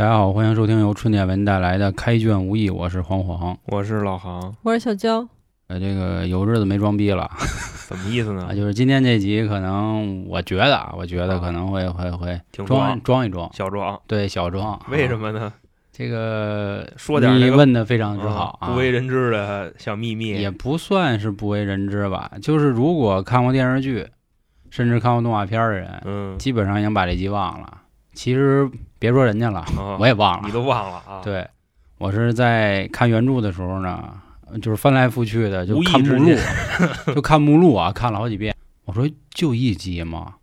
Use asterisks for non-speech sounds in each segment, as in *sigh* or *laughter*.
大家好，欢迎收听由春点文带来的《开卷无益》，我是黄黄。我是老航，我是小娇，呃，这个有日子没装逼了 *laughs* 怎么意思啊，呢？就是今天这集可能我觉得啊，我觉得可能会会会挺装装装一装，小装，对小装。为什么？么呢？这个说点那个你问的非常之好啊，不为人知的小秘密。也不算是不为人知吧，就是如果看过电视剧，甚至看过动画片的人，嗯，基本上已经把这集忘了。其实别说人家了，啊我也忘了。你都忘了啊？，对，我是在看原著的时候呢，就是翻来覆去的就看目录，*laughs* 就看目录啊，看了好几遍。我说就一集吗？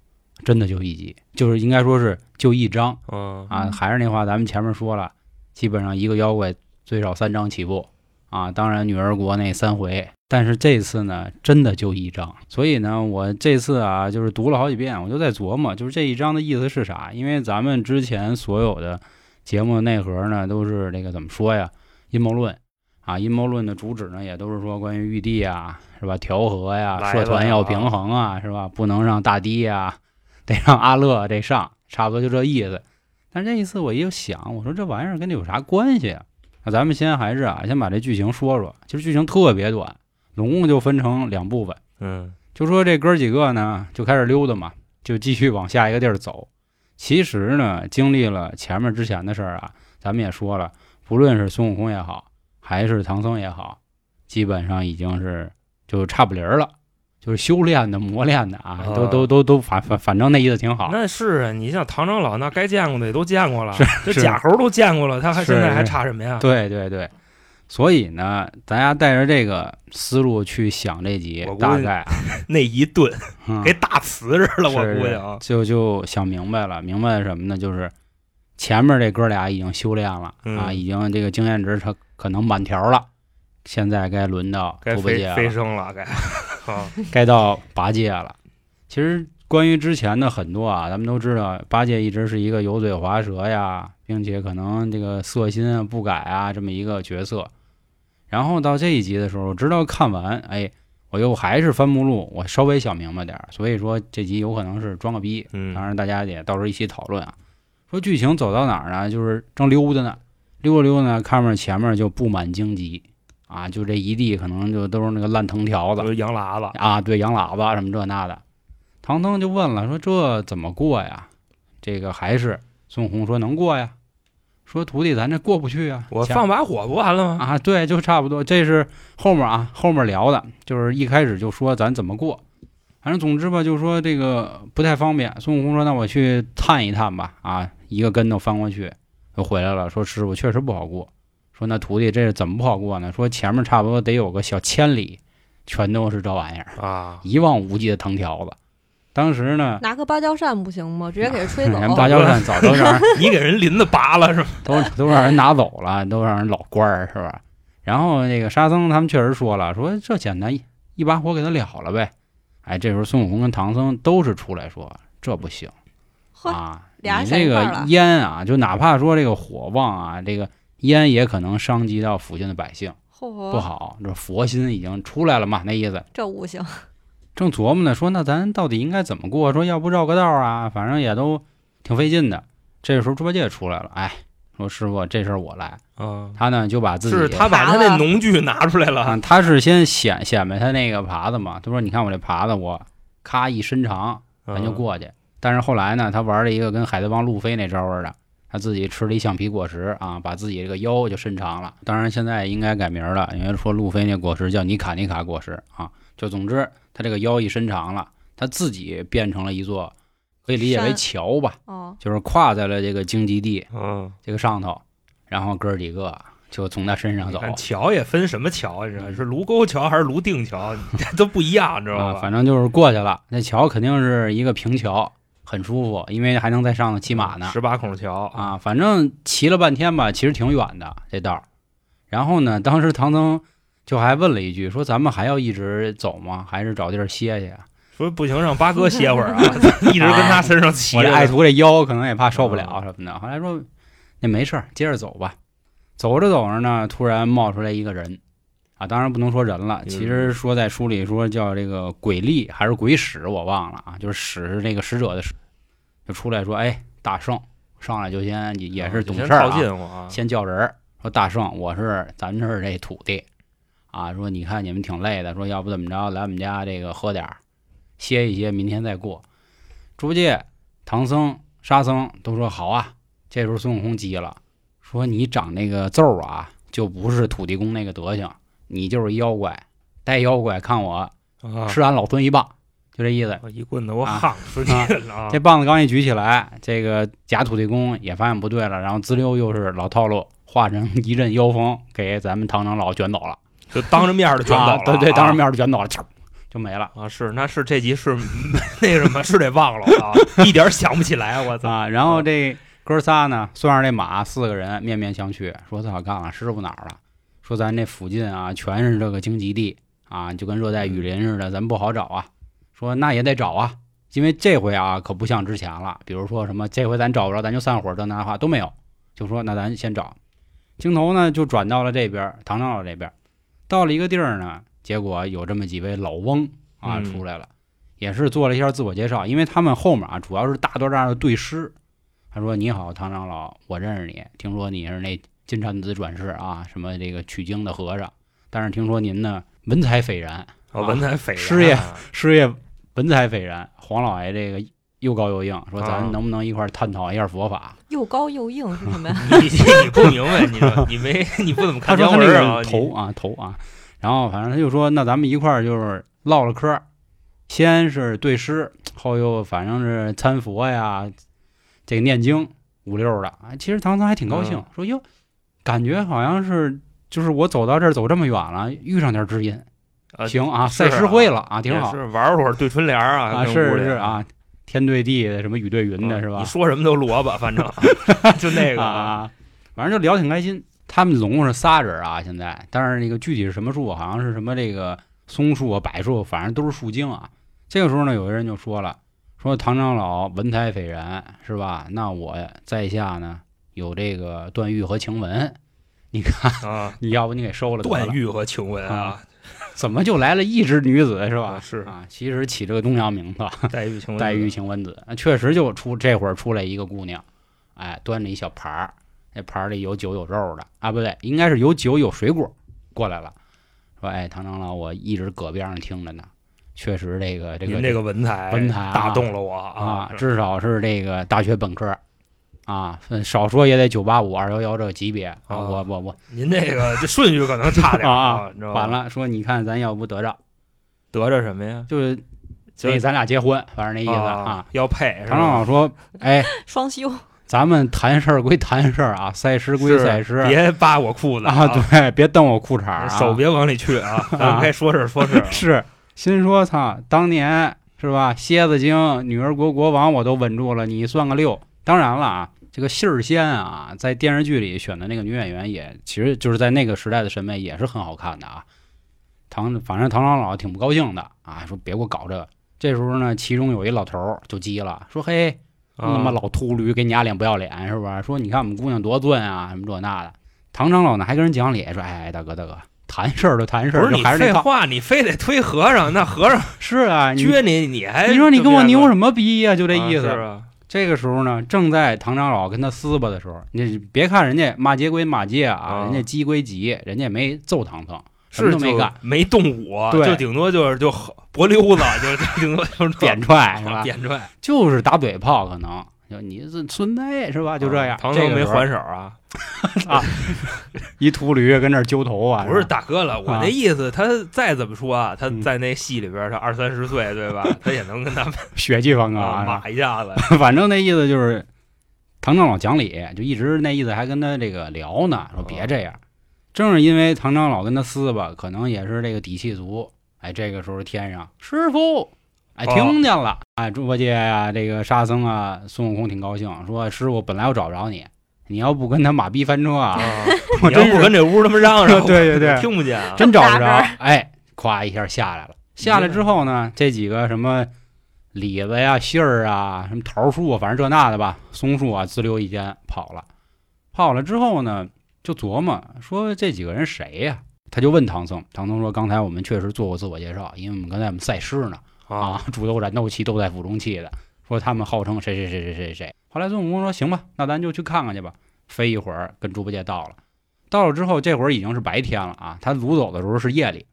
真的就一集，就是应该说是就一章嗯啊。还是那话，咱们前面说了，基本上一个妖怪最少三章起步啊。当然，女儿国那三回，但是这次呢，真的就一章。所以呢，我这次啊，就是读了好几遍，我就在琢磨，就是这一章的意思是啥？因为咱们之前所有的节目的内核呢，都是这个怎么说呀？阴谋论啊，阴谋论的主旨呢，也都是说关于玉帝啊，是吧？调和呀，社团要平衡啊，是吧？不能让大堤呀，*laughs* 得让阿乐这上，差不多就这意思。但这一次我一想，我说这玩意儿跟这有啥关系啊？那咱们先还是啊，先把这剧情说说。其实剧情特别短，总共就分成两部分。嗯就说这哥几个呢，就开始溜达嘛，就继续往下一个地儿走。其实呢，经历了前面之前的事儿啊，咱们也说了，不论是孙悟空也好，还是唐僧也好，基本上已经是就差不离儿了，就是修炼的、磨练的啊，都啊都都都反反反正那意思挺好。那是啊，你像唐长老，那该见过的也都见过了，这假猴都见过了，他还现在还差什么呀？对对对，所以呢，咱家带着这个思路去想这集大概啊 *laughs* 那一顿嗯给打瓷实了，我估计啊。就就想明白了，明白什么呢？就是前面这哥俩已经修炼了、啊，嗯已经这个经验值他可能满条了，现在该轮到该飞猪八戒了，飞升了，该 *laughs* 啊，该到八戒了。其实关于之前的很多啊，咱们都知道，八戒一直是一个油嘴滑舌呀，并且可能这个色心啊不改啊这么一个角色。然后到这一集的时候，直到看完，哎，我又还是翻目录，我稍微想明白点儿，所以说这集有可能是装个逼，嗯当然大家也到时候一起讨论啊。说剧情走到哪儿呢？就是正溜达呢，溜达溜达呢，看着前面就布满荆棘啊，就这一地可能就都是那个烂藤条子都是羊喇子，啊，对，洋喇叭什么这那的。唐僧就问了，说这怎么过呀？这个还是孙悟空说能过呀，说徒弟咱这过不去啊，我放把火不完了吗？啊，对，就差不多。这是后面啊，后面聊的，就是一开始就说咱怎么过，反正总之吧，就说这个不太方便。孙悟空说：“那我去探一探吧。”啊，一个跟头翻过去，又回来了，说：“师傅确实不好过。”说：“那徒弟这是怎么不好过呢？”说：“前面差不多得有个小千里，全都是这玩意儿，啊，一望无际的藤条子。”当时呢，拿个芭蕉扇不行吗？直接给人吹 *laughs* 走。人芭蕉扇早都让人 *laughs* 你给人林子拔了是吧？都都让人拿走了，都让人老官儿是吧？然后那个沙僧他们确实说了，说这简单一一把火给他了了呗。哎，这时候孙悟空跟唐僧都是出来说这不行，啊，你这个烟啊，就哪怕说这个火旺啊，这个烟也可能伤及到附近的百姓，不，好。这佛心已经出来了嘛，那意思。这无形。正琢磨呢，说那咱到底应该怎么过？说要不绕个道啊，反正也都挺费劲的。这时候猪八戒出来了，哎，说师傅这事儿我来。嗯，他呢就把自己是他把他那农具拿出来了啊，他是先显显摆他那个耙子嘛。他说：“你看我这耙子，我咔一伸长，咱就嗯过去。但是后来呢，他玩了一个跟海贼王路飞那招似的，他自己吃了一橡皮果实啊，把自己这个腰就伸长了。当然现在应该改名了，因为说路飞那果实叫尼卡尼卡果实啊。就总之，他这个腰一伸长了，他自己变成了一座，可以理解为桥吧，哦，就是跨在了这个荆棘地嗯，这个上头，然后哥儿几个就从他身上走。桥也分什么桥，你知道是卢沟桥还是泸定桥，这都不一样，知道啊，吧？反正就是过去了。那桥肯定是一个平桥，很舒服，因为还能在上头骑马呢。十八孔桥，啊，反正骑了半天吧，其实挺远的这道儿。然后呢，当时唐僧就还问了一句，说咱们还要一直走吗？还是找地儿歇歇啊？说不行，让八哥歇会儿啊，*laughs* 一直跟他身上骑着。我这爱徒这腰可能也怕受不了啊什么的。后来说那没事儿，接着走吧。走着走着呢，突然冒出来一个人，啊，当然不能说人了，嗯其实说在书里说叫这个鬼力还是鬼使，我忘了啊，就是使是这个使者的使，就出来说，哎，大圣上来就先也是懂事儿、啊，先叫人儿说大圣，我是咱这儿这土地啊，说你看你们挺累的，说要不怎么着来我们家这个喝点儿，歇一歇，明天再过。猪八戒、唐僧、沙僧都说好啊。这时候孙悟空急了，说你长那个揍儿啊，就不是土地公那个德行，你就是妖怪，带妖怪看我啊，吃俺老孙一棒，就这意思。我一棍子我啊夯死你了啊！这棒子刚一举起来，这个假土地公也发现不对了，然后滋溜又是老套路，化成一阵妖风，给咱们唐长老卷走了。就当着面的卷走了啊，对对，当着啊面的卷走了，嘡就没了啊，是那是这集是 *laughs* 那什么是得忘了啊，一点儿想不起来，我操！啊。然后这哥仨呢，算上这马，四个人面面相觑，说：“操，看了师傅哪儿了？说咱这附近啊，全是这个荆棘地啊，就跟热带雨林似的，咱不好找啊。说那也得找啊，因为这回啊，可不像之前了。比如说什么，这回咱找不着，咱就散伙，这那话都没有。就说那咱先找。镜头呢，就转到了这边，唐长老这边，到了一个地儿呢，结果有这么几位老翁啊嗯出来了，也是做了一下自我介绍，因为他们后面啊，主要是大段段的对诗。他说：“你好，唐长老，我认识你，听说你是那金蝉子转世啊，什么这个取经的和尚，但是听说您呢文采斐然，啊，文采斐然啊，师爷师爷文采斐然。黄老爷这个又高又硬，说啊咱能不能一块儿探讨一下佛法？又高又硬是什么呀？*laughs* 你你不明白，你说你没 *laughs* 你不怎么看他说啊？个头啊头啊，然后反正他就说那咱们一块儿就是唠唠嗑儿，先是对诗，后又反正是参佛呀，这个念经五六的啊。其实唐僧还挺高兴，嗯说哟，感觉好像是就是我走到这儿走这么远了，遇上点知音，啊行啊，赛诗会了啊，挺好是玩会儿对春联儿啊，是是啊，天对地的，什么雨对云的，是吧嗯你？说什么都萝卜，*laughs* 反正 *laughs* 就那个啊，反正就聊挺开心。他们总共是仨人啊，现在，但是那个具体是什么树，好像是什么这个松树啊、柏树，反正都是树精啊。这个时候呢，有个人就说了，说唐长老文采斐然，是吧？那我在下呢有这个段誉和晴雯，你看，啊，*laughs* 你要不你给收了了段誉和晴雯啊，怎么就来了一只女子 *laughs* 是吧？啊？是。啊，其实起这个东洋名字，*laughs* 黛玉晴雯，黛玉晴雯子，确实就出这会儿出来一个姑娘，哎，端着一小盘儿，那盘儿里有酒有肉的。啊，不对，应该是有酒有水果过来了，说哎，唐长老，我一直搁边上听着呢，确实这个这个您这个文采文采啊打动了我啊，是。至少是这个大学本科啊，嗯少说也得九八五二幺幺这个级别啊，啊我我我您这个这顺序可能差点啊你知道吧？完了，说你看咱要不得着，得着什么呀？就是所以咱俩结婚，反正那意思啊啊。，要配是唐长老？说，哎。*laughs* 双休，咱们谈事儿归谈事儿啊，赛诗归是赛诗别扒我裤子啊，对，别蹬我裤衩儿啊，手别往里去啊！*laughs* 咱们该说事儿说事儿啊，*laughs* 是心说操，当年是吧？蝎子精、女儿国国王我都稳住了，你算个六。当然了啊，这个杏儿仙啊，在电视剧里选的那个女演员也，其实就是在那个时代的审美也是很好看的啊。唐，反正唐长老挺不高兴的啊，说别给我搞这个。这时候呢，其中有一老头儿就急了，说：“嘿，他妈啊老秃驴，给你丫脸不要脸是吧？说你看我们姑娘多俊啊，什么这那的。唐长老呢还跟人讲理，说：哎，大哥大哥，谈事儿就谈事儿，不是你就还是那套。废话，你非得推和尚，那和尚是啊，撅你，你还你说你跟我牛什么逼呀、就这意思。啊这个时候呢，正在唐长老跟他撕巴的时候，你别看人家骂街归骂街啊，啊。人家急归急，人家没揍唐僧，什么都没干，没动武，对。就顶多就是就脖溜子，就就顶多就是扁踹是吧？*laughs* 扁踹，就是打嘴炮，可能就你是孙子是吧？就这样。啊唐僧没还手啊 *laughs* 啊？一秃驴跟那揪头啊，不是大哥了，我啊那意思，他再怎么说啊，他嗯在那戏里边，他二三十岁，对吧？*laughs* 他也能跟他们 *laughs* 血气方刚啊啊，骂一下子。反正那意思就是，唐长老讲理，就一直那意思还跟他这个聊呢，说别这样。正是因为唐长老跟他撕吧，可能也是这个底气足。哎，这个时候天上师傅，哎，哦听见了。哎，猪八戒呀、这个沙僧啊，孙悟空挺高兴，说师傅本来我找不着你，你要不跟他马逼翻车啊，啊 *laughs* 我你要真不跟这屋他妈嚷嚷，对对对 *laughs* 听不见啊。真找不着。哎，咵一下下来了。下来之后呢，这几个什么李子呀、杏儿啊、什么桃树啊，反正这那的吧，松树啊，滋溜一间跑了。跑了之后呢，就琢磨说这几个人谁呀、他就问唐僧，唐僧说：“刚才我们确实做过自我介绍，因为我们刚才我们赛诗呢，啊，煮斗斩斗气，都在府中气的。说他们号称谁谁谁谁谁谁。后来孙悟空说行吧，那咱就去看看去吧。飞一会儿跟猪八戒到了，到了之后这会儿已经是白天了啊，他掳走的时候是夜里。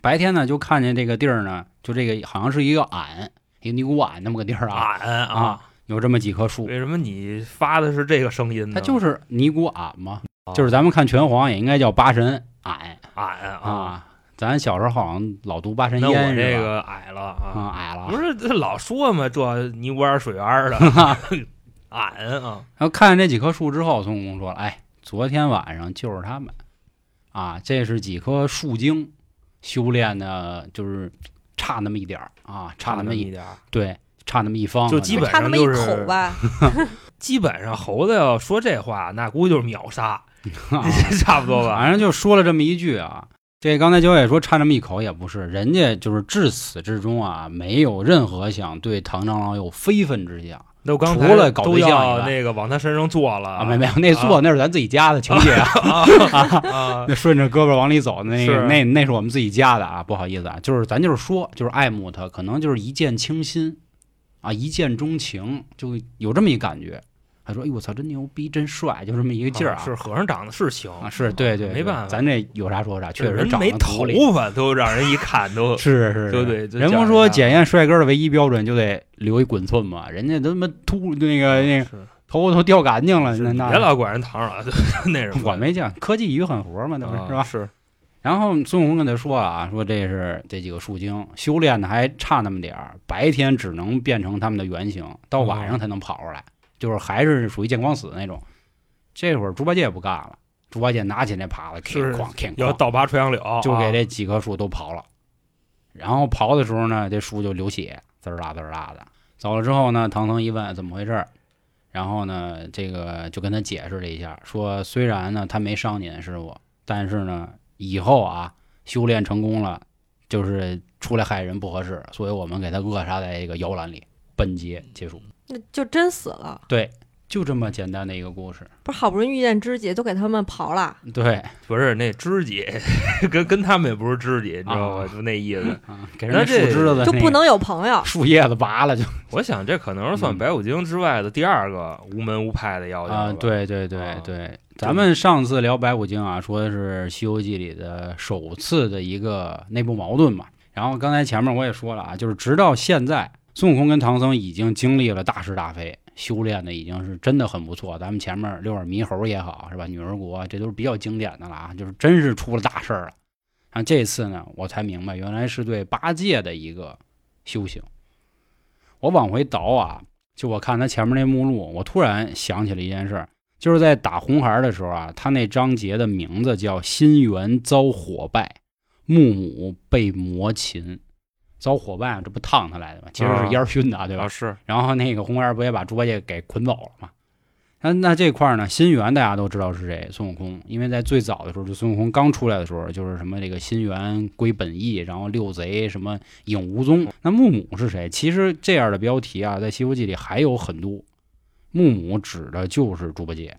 白天呢就看见这个地儿呢，就这个好像是一个庵，一个尼姑庵那么个地儿啊俺啊，啊，有这么几棵树。为什么你发的是这个声音呢？它就是尼姑庵嘛，啊就是咱们看拳皇也应该叫八神庵俺啊。啊。咱小时候好像老读八神那我烟是吧？这个矮了啊啊，矮了不。是这老说嘛，这尼姑庵水园的 *laughs* 俺啊，然后看见这几棵树之后，孙悟空说了：“哎，昨天晚上就是他们啊，这是几棵树精修炼的，就是差那么一点儿啊，差那么一点儿。对，差那么一方，就基本差那么一就是口吧，*laughs* 基本上猴子要说这话，那估计就是秒杀，*laughs* 啊差不多吧？反正就说了这么一句啊。这刚才九也说差这么一口也不是，人家就是至始至终啊，没有任何想对唐长老有非分之想都刚才除了搞都对象那个往他身上坐了啊。没没有，那坐那是咱自己家的情节啊。啊 *laughs* *laughs* 那顺着胳膊往里走那个，那那是我们自己家的啊，不好意思啊，就是咱就是说，就是爱慕他，可能就是一见倾心啊，一见钟情，就有这么一感觉。他说：“哎呦，我操，真牛逼，真帅，就这么一个劲儿啊。是和尚长得是行啊，是对对，没办法，咱这有啥说啥，确实人长没头发都让人一看都是 *laughs* 是，对是对，人不说检验帅哥的唯一标准就得留一滚寸嘛，人家都他妈秃那个那个头发都掉干净了，那那别老管人唐老，就 *laughs* 那什么，我没见，科技与狠活嘛，那不是啊是吧？是然后孙悟空跟他说啊，说这是这几个树精修炼的还差那么点儿，白天只能变成他们的原型，到晚上才能跑出来，就是还是属于见光死那种。这会儿猪八戒不干了，猪八戒拿起那耙子，哐哐哐，要倒拔垂杨柳，就给啊这几棵树都刨了。然后刨的时候呢，这树就流血，滋儿啦滋儿啦的。走了之后呢，唐僧一问怎么回事儿，然后呢，这个就跟他解释了一下，说虽然呢他没伤您师傅，但是呢以后啊修炼成功了，就是出来害人不合适，所以我们给他扼杀在这个摇篮里。本节结束。那就真死了。对，就这么简单的一个故事。不是好不容易遇见知己，都给他们刨了。对 *laughs* 不是那知己，*laughs* 跟跟他们也不是知己，你知道吧？啊就那意思。啊，*laughs* 给人家树枝子那个就不能有朋友。树叶子拔了就我想这可能是算嗯白骨精之外的第二个无门无派的妖精啊，对对对啊对，咱们上次聊白骨精啊，说的是《西游记》里的首次的一个内部矛盾嘛。然后刚才前面我也说了啊，就是直到现在，孙悟空跟唐僧已经经历了大是大非，修炼的已经是真的很不错。咱们前面六耳猕猴也好，是吧？女儿国这都是比较经典的了啊，就是真是出了大事儿了。啊这次呢，我才明白，原来是对八戒的一个修行。我往回倒啊，就我看他前面那目录，我突然想起了一件事儿，就是在打红孩儿的时候啊，他那章节的名字叫“心猿遭火败，木母被魔擒”。遭伙伴，这不烫他来的吗？其实是烟熏的啊，对吧啊？是然后那个红孩儿不也把猪八戒给捆走了吗？那那这块儿呢，心猿大家都知道是谁，孙悟空。因为在最早的时候，就孙悟空刚出来的时候，就是什么这个心猿归本意，然后六贼什么影无踪。那木母是谁？其实这样的标题啊，在《西游记》里还有很多。木母指的就是猪八戒。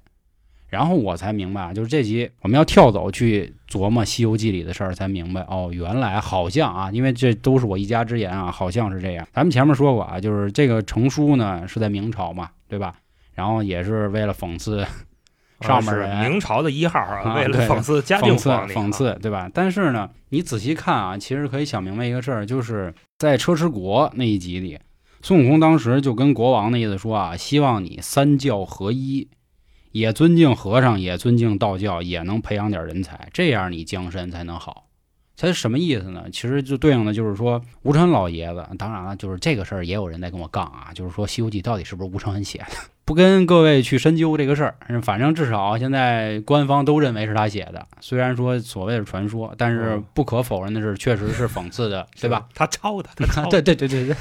然后我才明白啊，就是这集我们要跳走去琢磨《西游记》里的事儿，才明白哦，原来好像啊，因为这都是我一家之言啊，好像是这样。咱们前面说过啊，就是这个成书呢是在明朝嘛，对吧？然后也是为了讽刺 *laughs* 上面明朝的一号啊，啊为了讽刺嘉靖讽刺皇帝啊，讽刺，对吧？但是呢，你仔细看啊，其实可以想明白一个事儿，就是在车迟国那一集里，孙悟空当时就跟国王的意思说啊，希望你三教合一，也尊敬和尚，也尊敬道教，也能培养点人才，这样你江山才能好。他什么意思呢？其实就对应的就是说，吴承恩老爷子，当然了，就是这个事儿也有人在跟我杠啊，就是说《西游记》到底是不是吴承恩写的？不跟各位去深究这个事儿，反正至少现在官方都认为是他写的。虽然说所谓的传说，但是嗯不可否认的是，确实是讽刺的，*laughs* 对吧？？他抄的，他抄的，对对对对对，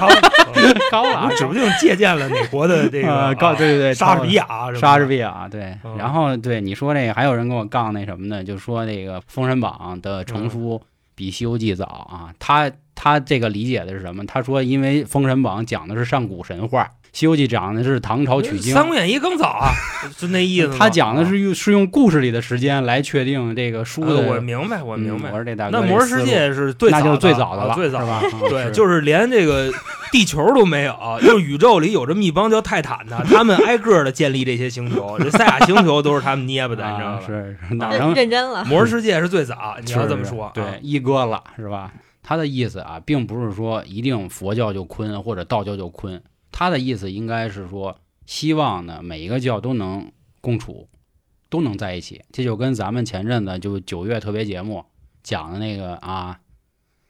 抄的，嗯 *laughs* 高了啊，指不定借鉴了哪国的这个 *laughs* 啊高，啊对对对，莎士比亚。亚，莎士比亚对，嗯然后对你说那个，还有人跟我杠那什么呢？就说那个《封神榜》的成书比《西游记》早啊。他他这个理解的是什么？他说，因为《封神榜》讲的是上古神话，《西游记》讲的是唐朝取经。三国演义》更早啊，*laughs* 就那意思。他讲的是用是用故事里的时间来确定这个书呃的。我明白，我明白嗯我。说这大哥那《魔兽世界》是最那就是早最早的了，啊最早是吧？*laughs* 对，就是连这个地球都没有，就是宇宙里有这么一帮叫泰坦的，*laughs* 他们挨个的建立这些星球，这赛亚星球都是他们捏巴的，你知道吗，是是哪能认真了。魔兽世界是最早，你要这么说，对啊，一哥了是吧？他的意思啊，并不是说一定佛教就坤或者道教就坤，他的意思应该是说，希望呢每一个教都能共处，都能在一起。这就跟咱们前阵子就九月特别节目讲的那个啊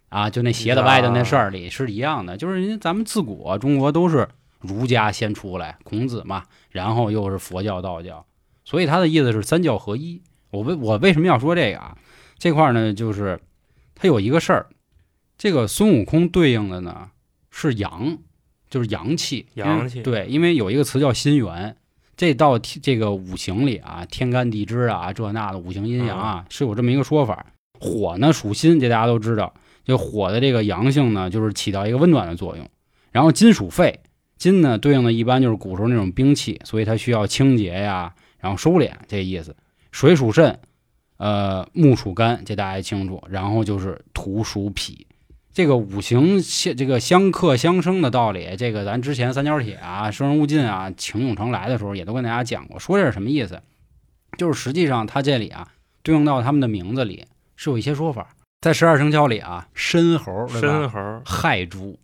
啊，就那斜的歪的那事儿里是一样的，就是人家咱们自古中国都是儒家先出来，孔子嘛，然后又是佛教、道教，所以他的意思是三教合一。我为我为什么要说这个啊？这块呢，就是他有一个事儿，这个孙悟空对应的呢是阳，就是阳气，阳气对，因为有一个词叫心元，这到天这个五行里啊，天干地支啊，这那的五行阴阳啊，是有这么一个说法。火呢属心，这大家都知道，就火的这个阳性呢，就是起到一个温暖的作用。然后金属肺，金呢对应的一般就是古时候那种兵器，所以它需要清洁呀，然后收敛这意思。水属肾，呃，木属肝，这大家也清楚。然后就是土属脾，这个五行相这个相克相生的道理，这个咱之前三角铁啊、生人勿近啊、情永成来的时候也都跟大家讲过。说这是什么意思？就是实际上它这里啊，对应到他们的名字里是有一些说法。在十二生肖里啊，申猴对吧申猴亥猪，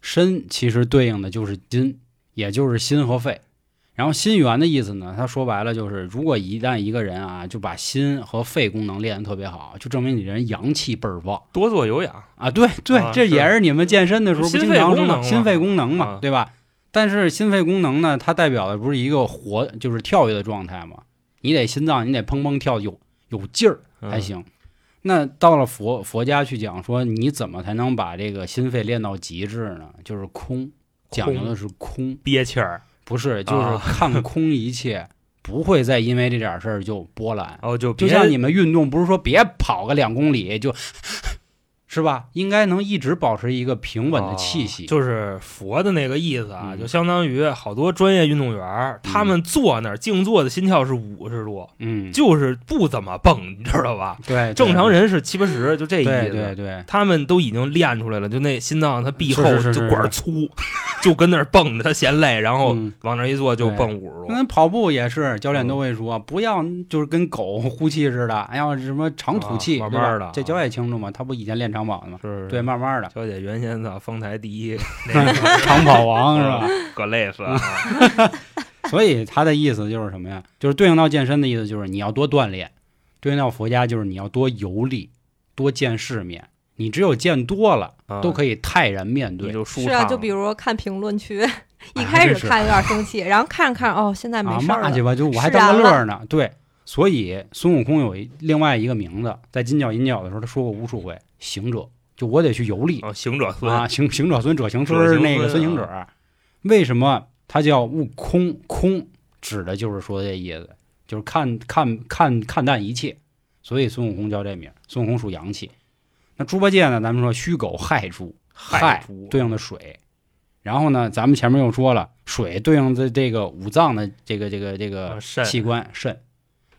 申其实对应的就是金，也就是心和肺。然后心元的意思呢，它说白了就是，如果一旦一个人啊，就把心和肺功能练得特别好，就证明你人阳气倍儿旺多做有氧，啊！对对，啊这也是你们健身的时候经常说功能心肺功能嘛，啊对吧？但是心肺功能呢，它代表的不是一个活，就是跳跃的状态嘛？你得心脏，你得砰砰跳，有有劲儿才嗯。行。那到了佛佛家去讲说，你怎么才能把这个心肺练到极致呢？就是空，讲究的是空，憋气儿，不是就是啊看空一切，*laughs* 不会再因为这点事儿就波澜。哦就就像你们运动，不是说别跑个两公里就，是吧？应该能一直保持一个平稳的气息。啊就是佛的那个意思啊，嗯就相当于好多专业运动员儿，他们坐那儿静坐的心跳是五十多，嗯，就是不怎么蹦，你知道吧？*laughs* 对，对正常人是七八十，就这意对思。对对，他们都已经练出来了，就那心脏它壁厚就管儿粗，就跟那儿蹦着，他嫌累，然后嗯往那儿一坐就蹦五十多。那跑步也是，教练都会嗯说，不要就是跟狗呼气似的，哎呀，什么长吐气，啊慢慢的这教练清楚嘛？他不以前练长跑的嘛？是，对，，慢慢的，小姐原先的丰台第一 *laughs* 长跑王是吧？可累死了！*laughs* 所以他的意思就是什么呀？就是对应到健身的意思，就是你要多锻炼；对应到佛家，就是你要多游历，多见世面。你只有见多了，都，可以泰然面对。就舒。是啊，就比如看评论区，一哎开始看有点生气，然后看着看着，哦，现在没啊，事儿了。骂去吧，就我还释当个乐儿呢。对，所以孙悟空有一另外一个名字，在金角银角的时候，他说过无数回，行者，就我得去游历啊，行者孙啊，行行者孙，者行孙那个孙孙行者，为什么他叫悟空？空指的就是说这意思，就是看看看看淡一切，所以孙悟空叫这名。孙悟空属阳气，那猪八戒呢？咱们说戌狗亥猪，亥猪对应的水。然后呢，咱们前面又说了，水对应的这个五脏的这个这个这个器官肾，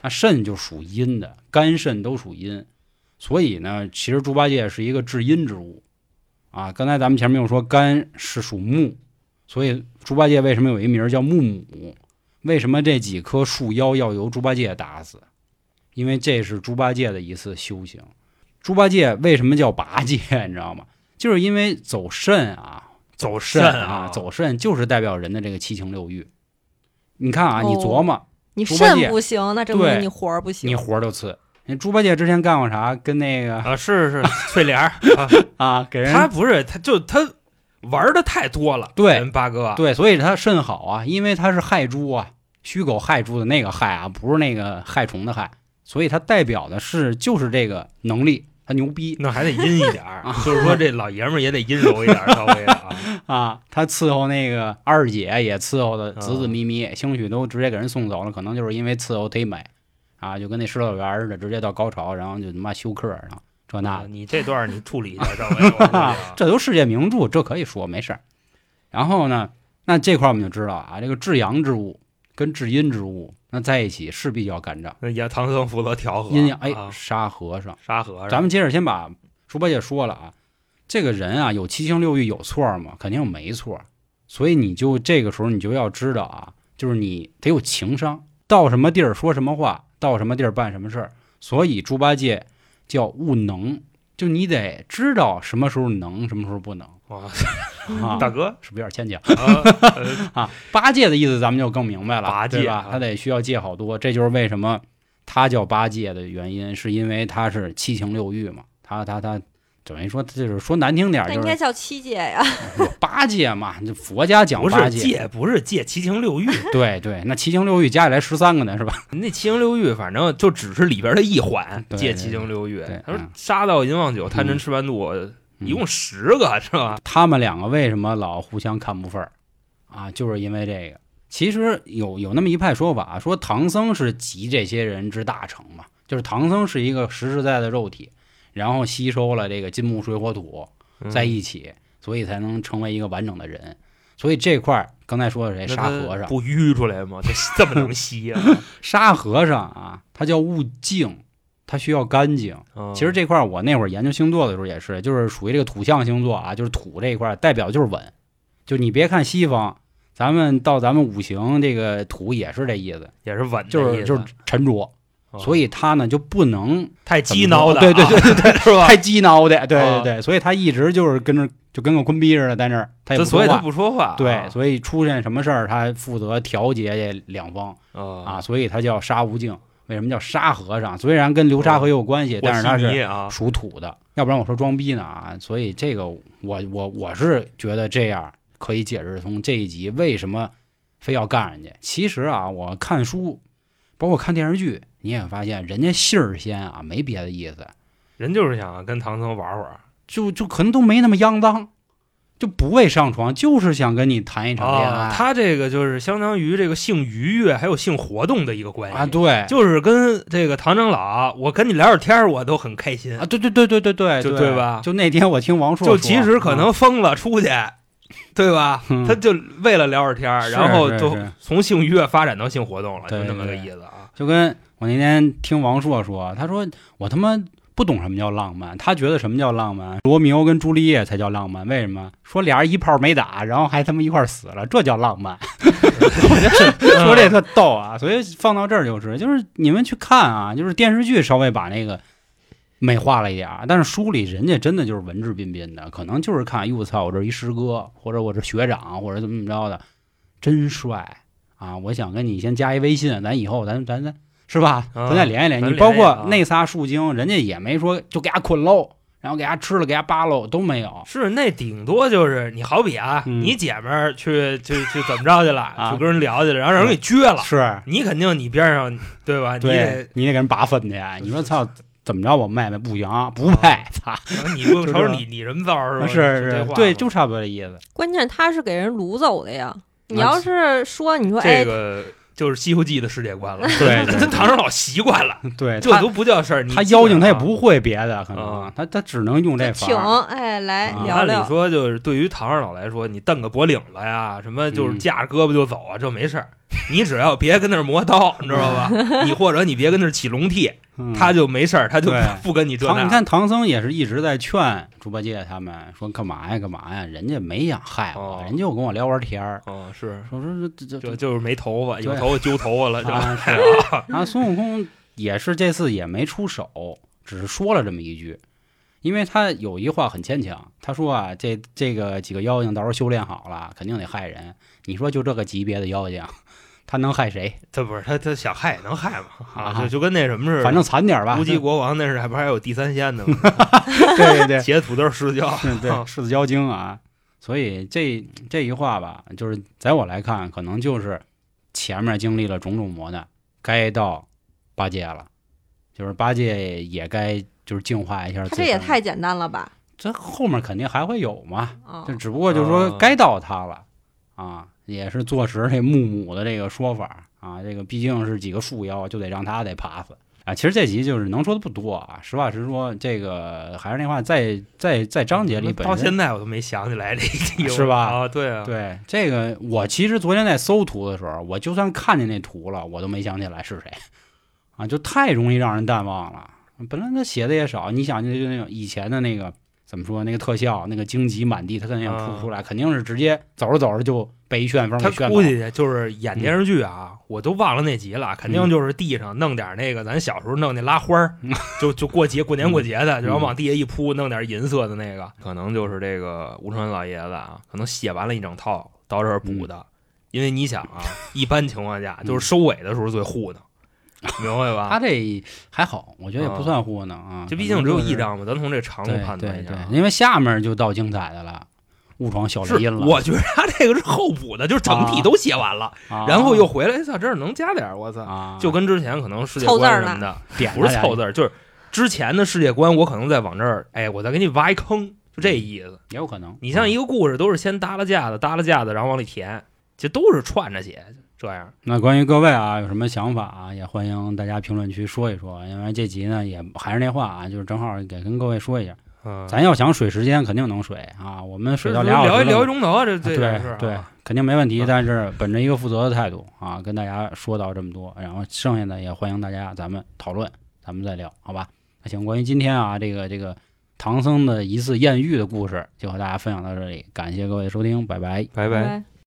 那肾就属阴的，肝肾都属阴，所以呢，其实猪八戒是一个至阴之物啊。刚才咱们前面又说肝是属木，所以猪八戒为什么有一名叫木母？为什么这几棵树妖要由猪八戒打死？因为这是猪八戒的一次修行。猪八戒为什么叫八戒？*laughs* 你知道吗？就是因为走肾啊，走肾肾啊，走肾就是代表人的这个七情六欲。你看啊，哦你琢磨，你肾不行，那证明你活儿不行。你活儿就次。那猪八戒之前干过啥？跟那个啊，是是 *laughs* 翠莲儿啊，啊，给人他不是他就他玩的太多了，对人八哥对，所以他肾好啊，因为他是害猪啊，戌狗害猪的那个害啊，不是那个害虫的害，所以它代表的是就是这个能力，他牛逼那还得阴一点儿，*laughs* 就是说这老爷们儿也得阴柔一点儿，稍微的啊。*laughs* 啊，他伺候那个二姐也伺候的子子啊咪咪，兴许都直接给人送走了，可能就是因为伺候忒美啊，就跟那石头园似的，直接到高潮，然后就他妈休克，然后这那的。你这段儿你处理一下，赵薇，我估计啊 *laughs* 这都世界名著，这可以说没事儿。然后呢，那这块儿我们就知道啊，这个至阳之物跟至阴之物，那在一起势必要干仗。那也唐僧负责调和，阴阳哎，啊沙和尚。沙和尚，咱们接着先把猪八戒说了啊，这个人啊，有七情六欲有错吗？肯定没错。所以你就这个时候你就要知道啊，就是你得有情商，到什么地儿说什么话，到什么地儿办什么事儿。所以猪八戒叫悟能，就你得知道什么时候能，什么时候不能哇，啊。大哥是不是有点牵强啊？八戒的意思咱们就更明白了，八戒对吧啊？他得需要戒好多，这就是为什么他叫八戒的原因，是因为他是七情六欲嘛。他他他等于说就是说难听点儿，那就是应该叫七戒呀。八戒嘛，这佛家讲不八是戒，不是戒七情六欲，对对，那七情六欲加起来十三个呢，是吧？*laughs* 那七情六欲反正就只是里边的一环，戒七情六欲。他说嗯杀到淫忘酒，贪嗔嗯痴慢妒，嗯一共十个是吧？他们两个为什么老互相看不顺儿啊？就是因为这个。其实有有那么一派说法，说唐僧是集这些人之大成嘛，就是唐僧是一个实实在在的肉体，然后吸收了这个金木水火土嗯在一起，所以才能成为一个完整的人。所以这块儿刚才说的谁？沙和尚，不淤出来吗？这 *laughs* 这么能吸啊？*laughs* 沙和尚啊，他叫悟净，他需要干净。嗯其实这块儿我那会儿研究星座的时候也是，就是属于这个土象星座啊，就是土这一块儿代表就是稳。就你别看西方，咱们到咱们五行这个土也是这意思，也是稳就是就是沉着，哦所以他呢就不能太怎么鸡挠的啊，对对对对对，*laughs* 是吧？太鸡挠的，对啊对对，所以他一直就是跟着就跟个坤逼似的在那儿，他也不所以他说话。不说话，对，啊所以出现什么事儿，他负责调节这两方啊，啊，所以他叫杀无净。为什么叫沙和尚？虽然跟流沙河有关系，但是他是属土的，要不然我说装逼呢啊！所以这个我我我是觉得这样可以解释通这一集为什么非要干人家。其实啊，我看书，包括看电视剧，你也发现人家信儿仙啊，没别的意思，人就是想跟唐僧玩会儿就就可能都没那么肮脏，就不为上床，就是想跟你谈一场恋爱啊。他这个就是相当于这个性愉悦还有性活动的一个关系啊，对就是跟这个唐长老，我跟你聊会儿天儿，我都很开心啊，。对对对对对对，就对对吧就那天我听王朔就说即使可能疯了出去，*laughs* 对吧？嗯他就为了聊会儿天儿，然后就从性愉悦发展到性活动了，就对那么个意思啊。就跟我那天听王朔说，他说我他妈不懂什么叫浪漫，他觉得什么叫浪漫，罗密欧跟朱丽叶才叫浪漫。为什么？说俩人一炮没打，然后还他妈一块儿死了，这叫浪漫。*laughs* 我觉得说这特逗啊，所以放到这儿就是，就是你们去看啊，就是电视剧稍微把那个美化了一点儿，但是书里人家真的就是文质彬彬的，可能就是看，哟操，我这一师哥，或者我这学长，或者怎么怎么着的，真帅啊！我想跟你先加一微信，咱以后咱咱咱是吧？啊咱再连一连。咱你包括那仨树精，人家也没说就给他捆喽，然后给他吃了，给他扒喽，都没有。是那顶多就是你好比啊，嗯你姐们儿去去去怎么着去了，*laughs* 啊去跟人聊去了，然后让人给撅了，是，你肯定你边上对吧？你你得给人拔粪去。你说操，怎么着？我妹妹不行，不配，操！你不 *laughs* 就这瞅瞅你你人造是吧？是是，对，就差不多这意思。关键他是给人掳走的呀。你啊要是说你说哎这，个就是《西游记》的世界观了。*laughs* *laughs* 对唐长老习惯了，*laughs* 对，这都不叫事儿。他妖精他也不会别的，可能啊他他只能用这法儿。哎来啊聊聊，按理说，就是对于唐二老来说，你蹬个脖领子呀，什么就是嗯架着胳膊就走啊，这没事儿。你只要别跟那儿磨刀，你知道吧？你或者你别跟那儿起龙屉，嗯他就没事儿，他就不跟你这唐，那。你看唐僧也是一直在劝猪八戒他们说干嘛呀干嘛呀，人家没想害我，哦人就跟我聊玩天儿，哦，是，说说这这这就就是没头发，有头发揪头发了，*laughs* 是吧？啊是然后孙悟空也是这次也没出手，只是说了这么一句，因为他有一话很牵强，他说啊，这这个几个妖精到时候修炼好了，肯定得害人。你说就这个级别的妖精，他能害谁？他不是他他想害也能害嘛啊就就跟那什么似的，反正惨点吧。无极国王那是还不还有第三仙的吗？对 *laughs* 对 *laughs* 对，茄子土豆柿子椒，对对，柿子椒精啊。所以这这一话吧，就是在我来看，可能就是前面经历了种种磨难，该到八戒了，就是八戒也该就是净化一下自身。他这也太简单了吧？这后面肯定还会有嘛，啊就只不过就是说该到他了啊，也是坐实这木母的这个说法啊，这个毕竟是几个树妖，就得让他得爬死啊。其实这集就是能说的不多啊，实话实说，这个还是那话，在在在章节里本到现在我都没想起来这个 *laughs* 是吧啊，对啊，对这个，我其实昨天在搜图的时候，我就算看见那图了，我都没想起来是谁啊，就太容易让人淡忘了。本来他写的也少，你想就就那种以前的那个怎么说那个特效，那个荆棘满地，他肯定也扑啊不出来，肯定是直接走着走着就被一旋风他给旋他估。计就是演电视剧啊，我都忘了那集了，肯定就是地上弄点那个咱小时候弄那拉花儿，就就过节过年过节的，然后往地下一铺，弄点银色的那个，可能就是这个吴承恩老爷子啊，可能写完了一整套到这儿补的，因为你想啊，*laughs* 一般情况下就是收尾的时候最糊弄，*laughs* 明白吧？他这还好，我觉得也不算糊弄啊，这毕竟只有一张，章嘛，咱从这长度判断一下啊。对对，因为下面就到精彩的了，误闯小是雷音了。我觉得他这个是后补的，就是整体都写完了，啊然后又回来，哎操，这儿能加点儿，我操，啊，就跟之前可能世界观什么的，点不是凑字儿，就是之前的世界观，我可能再往这儿，哎，我再给你挖一坑，就这意思。也有可能。你像一个，个故事，都是先搭了架子，搭了架子，然后往里填，其实都是串着写，这样。那关于各位啊，有什么想法啊，也欢迎大家评论区说一说。因为这集呢，也还是那话啊，就是正好也跟各位说一下，嗯，咱要想水时间，肯定能水啊。我们水到聊一俩小时了聊一钟头，这这对点事儿啊对，肯定没问题。啊但是本着一个负责的态度啊，跟大家说到这么多，然后剩下的也欢迎大家咱们讨论，咱们再聊，好吧？那行，关于今天啊，这个这个唐僧的一次艳遇的故事，就和大家分享到这里，感谢各位收听，拜拜。拜拜。拜